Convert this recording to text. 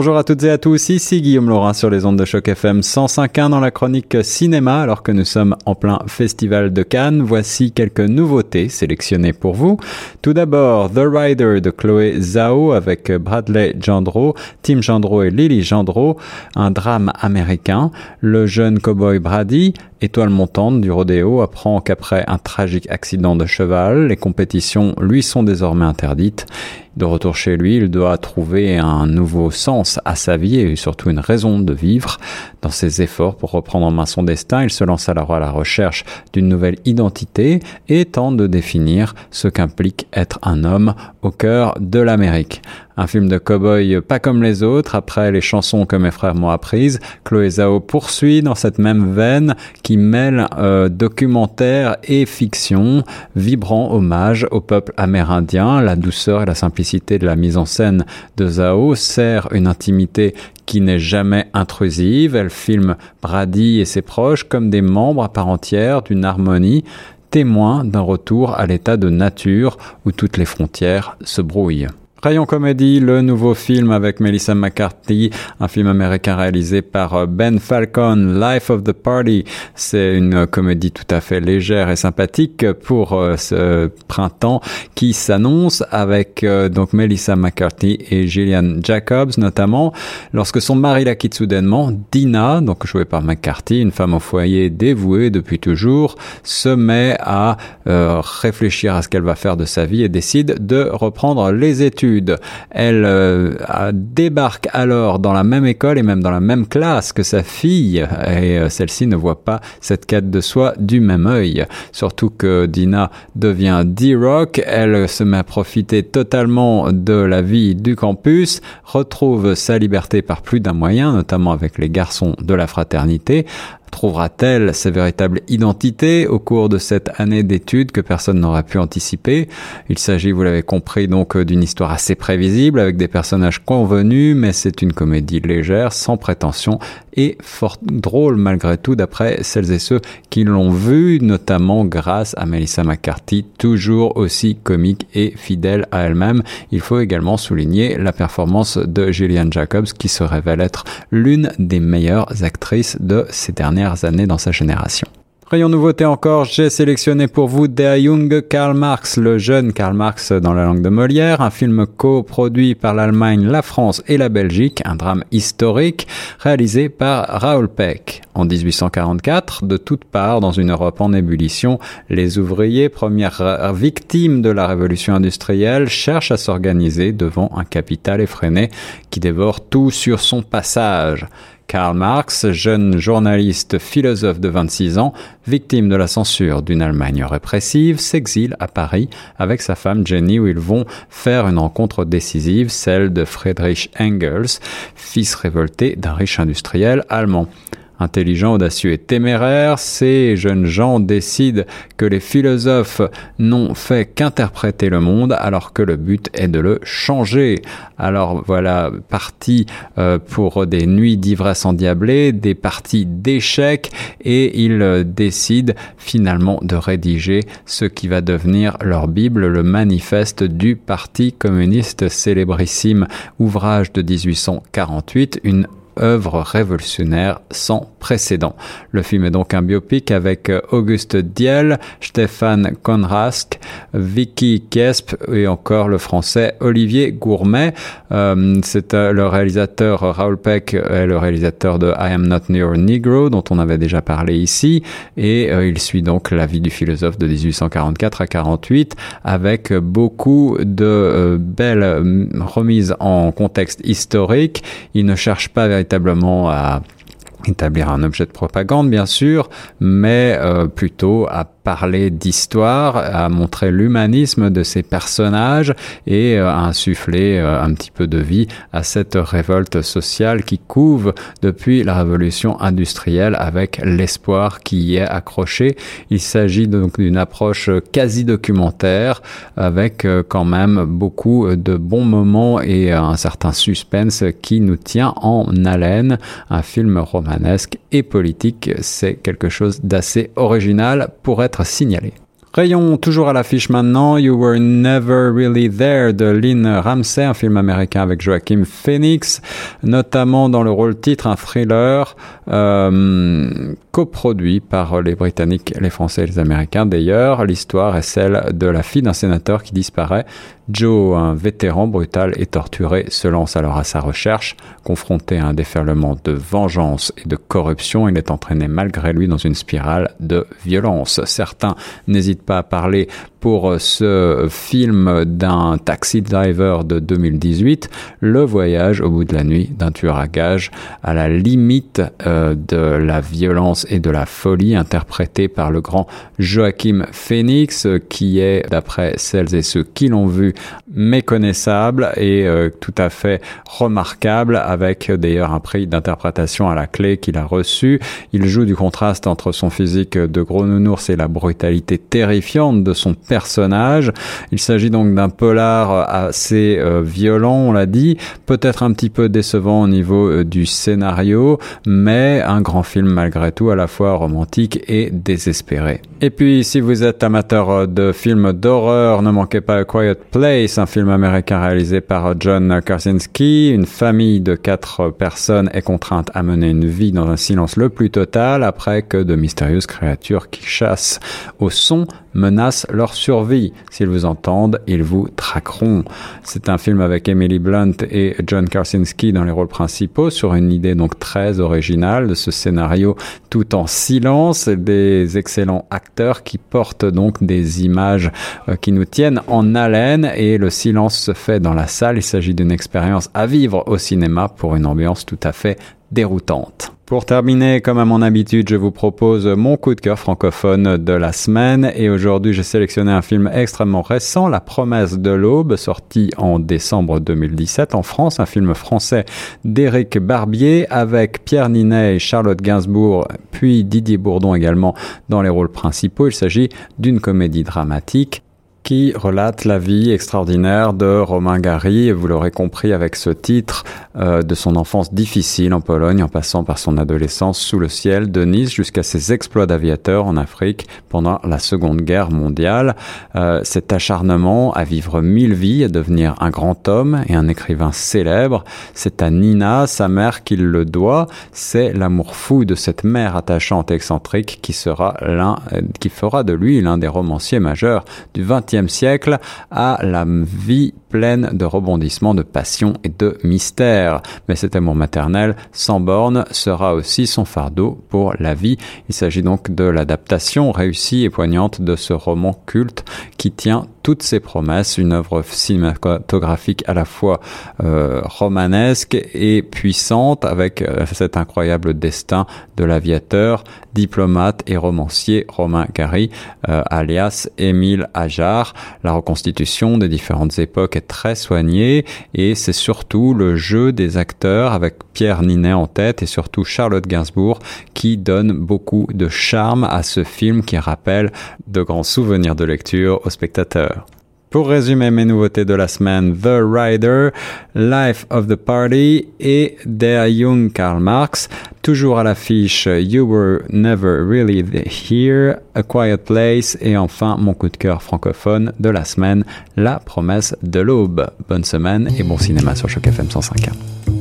Bonjour à toutes et à tous, ici Guillaume Laurin sur les ondes de choc FM 105.1 dans la chronique cinéma alors que nous sommes en plein festival de Cannes. Voici quelques nouveautés sélectionnées pour vous. Tout d'abord, The Rider de Chloé Zhao avec Bradley Gendreau, Tim Gendreau et Lily Gendreau, un drame américain. Le jeune cowboy Brady Étoile montante du rodéo apprend qu'après un tragique accident de cheval, les compétitions lui sont désormais interdites. De retour chez lui, il doit trouver un nouveau sens à sa vie et surtout une raison de vivre. Dans ses efforts pour reprendre en main son destin, il se lance alors à la recherche d'une nouvelle identité et tente de définir ce qu'implique être un homme au cœur de l'Amérique. Un film de cow-boy pas comme les autres, après les chansons que mes frères m'ont apprises, Chloé Zhao poursuit dans cette même veine qui mêle euh, documentaire et fiction, vibrant hommage au peuple amérindien, la douceur et la simplicité de la mise en scène de Zhao sert une intimité qui n'est jamais intrusive. Elle filme Brady et ses proches comme des membres à part entière d'une harmonie témoin d'un retour à l'état de nature où toutes les frontières se brouillent. Rayon Comédie, le nouveau film avec Melissa McCarthy, un film américain réalisé par euh, Ben Falcon, Life of the Party. C'est une comédie tout à fait légère et sympathique pour euh, ce printemps qui s'annonce avec euh, donc Melissa McCarthy et Gillian Jacobs notamment. Lorsque son mari la quitte soudainement, Dina, donc jouée par McCarthy, une femme au foyer dévouée depuis toujours, se met à réfléchir à ce qu'elle va faire de sa vie et décide de reprendre les études elle euh, débarque alors dans la même école et même dans la même classe que sa fille. Et euh, celle-ci ne voit pas cette quête de soi du même œil. Surtout que Dina devient D-Rock, elle se met à profiter totalement de la vie du campus, retrouve sa liberté par plus d'un moyen, notamment avec les garçons de la fraternité, Trouvera-t-elle sa véritable identité au cours de cette année d'études que personne n'aurait pu anticiper? Il s'agit, vous l'avez compris, donc euh, d'une histoire assez prévisible avec des personnages convenus, mais c'est une comédie légère, sans prétention et fort drôle malgré tout d'après celles et ceux qui l'ont vu, notamment grâce à Melissa McCarthy, toujours aussi comique et fidèle à elle-même. Il faut également souligner la performance de Gillian Jacobs qui se révèle être l'une des meilleures actrices de ces dernières années dans sa génération. Rayon nouveauté encore, j'ai sélectionné pour vous Der Junge Karl Marx, le jeune Karl Marx dans la langue de Molière, un film coproduit par l'Allemagne, la France et la Belgique, un drame historique réalisé par Raoul Peck. En 1844, de toutes parts dans une Europe en ébullition, les ouvriers, premières victimes de la révolution industrielle, cherchent à s'organiser devant un capital effréné qui dévore tout sur son passage. Karl Marx, jeune journaliste philosophe de 26 ans, victime de la censure d'une Allemagne répressive, s'exile à Paris avec sa femme Jenny où ils vont faire une rencontre décisive, celle de Friedrich Engels, fils révolté d'un riche industriel allemand. Intelligent, audacieux et téméraire, ces jeunes gens décident que les philosophes n'ont fait qu'interpréter le monde alors que le but est de le changer. Alors voilà, parti euh, pour des nuits d'ivresse endiablée, des parties d'échecs et ils décident finalement de rédiger ce qui va devenir leur Bible, le manifeste du Parti communiste célébrissime, ouvrage de 1848, une œuvre révolutionnaire sans précédent. Le film est donc un biopic avec euh, Auguste Diel, Stéphane Conrask, Vicky Kesp et encore le français Olivier Gourmet. Euh, c'est euh, le réalisateur Raoul Peck est le réalisateur de I Am Not Near Negro dont on avait déjà parlé ici et il suit donc la vie du philosophe de 1844 à 48 avec beaucoup de belles remises en contexte historique. Il ne cherche pas véritablement à établir un objet de propagande bien sûr, mais euh, plutôt à parler d'histoire, à montrer l'humanisme de ces personnages et euh, à insuffler euh, un petit peu de vie à cette révolte sociale qui couve depuis la révolution industrielle avec l'espoir qui y est accroché. Il s'agit donc d'une approche quasi documentaire avec euh, quand même beaucoup de bons moments et un certain suspense qui nous tient en haleine. Un film et politique, c'est quelque chose d'assez original pour être signalé. Rayon toujours à l'affiche maintenant, You Were Never Really There de Lynn Ramsey, un film américain avec Joachim Phoenix, notamment dans le rôle titre, un thriller euh, coproduit par les Britanniques, les Français et les Américains. D'ailleurs, l'histoire est celle de la fille d'un sénateur qui disparaît. Joe, un vétéran brutal et torturé, se lance alors à sa recherche. Confronté à un déferlement de vengeance et de corruption, il est entraîné malgré lui dans une spirale de violence. Certains n'hésitent pas à parler pour ce film d'un taxi driver de 2018, le voyage au bout de la nuit d'un tueur à gages à la limite euh, de la violence et de la folie interprété par le grand Joachim Phoenix qui est d'après celles et ceux qui l'ont vu méconnaissable et euh, tout à fait remarquable avec d'ailleurs un prix d'interprétation à la clé qu'il a reçu. Il joue du contraste entre son physique de gros nounours et la brutalité terrifiante de son personnage. Il s'agit donc d'un polar assez euh, violent, on l'a dit, peut-être un petit peu décevant au niveau euh, du scénario, mais un grand film malgré tout, à la fois romantique et désespéré. Et puis, si vous êtes amateur euh, de films d'horreur, ne manquez pas A Quiet Place, un film américain réalisé par John Krasinski. Une famille de quatre personnes est contrainte à mener une vie dans un silence le plus total après que de mystérieuses créatures qui chassent au son menacent leur survie. S'ils vous entendent, ils vous traqueront. C'est un film avec Emily Blunt et John Krasinski dans les rôles principaux sur une idée donc très originale de ce scénario tout en silence, des excellents acteurs qui portent donc des images euh, qui nous tiennent en haleine et le silence se fait dans la salle. Il s'agit d'une expérience à vivre au cinéma pour une ambiance tout à fait déroutante. Pour terminer, comme à mon habitude, je vous propose mon coup de cœur francophone de la semaine et aujourd'hui j'ai sélectionné un film extrêmement récent, La promesse de l'aube, sorti en décembre 2017 en France, un film français d'Éric Barbier avec Pierre Ninet et Charlotte Gainsbourg, puis Didier Bourdon également dans les rôles principaux. Il s'agit d'une comédie dramatique qui relate la vie extraordinaire de Romain Gary, vous l'aurez compris avec ce titre, euh, de son enfance difficile en Pologne en passant par son adolescence sous le ciel de Nice jusqu'à ses exploits d'aviateur en Afrique pendant la Seconde Guerre mondiale. Euh, cet acharnement à vivre mille vies, à devenir un grand homme et un écrivain célèbre, c'est à Nina, sa mère, qu'il le doit. C'est l'amour fou de cette mère attachante et excentrique qui sera l'un, euh, qui fera de lui l'un des romanciers majeurs du XXe siècle à la vie pleine de rebondissements, de passion et de mystère. Mais cet amour maternel sans borne sera aussi son fardeau pour la vie. Il s'agit donc de l'adaptation réussie et poignante de ce roman culte qui tient toutes ses promesses, une œuvre cinématographique à la fois euh, romanesque et puissante avec euh, cet incroyable destin de l'aviateur, diplomate et romancier Romain Gary, euh, alias Émile Ajar. La reconstitution des différentes époques est très soignée et c'est surtout le jeu des acteurs avec Pierre Ninet en tête et surtout Charlotte Gainsbourg qui donne beaucoup de charme à ce film qui rappelle de grands souvenirs de lecture aux spectateurs. Pour résumer mes nouveautés de la semaine, The Rider, Life of the Party et Der Young Karl Marx. Toujours à l'affiche, You Were Never Really Here, A Quiet Place et enfin mon coup de cœur francophone de la semaine, La Promesse de l'Aube. Bonne semaine et bon cinéma sur Choc FM 105.1.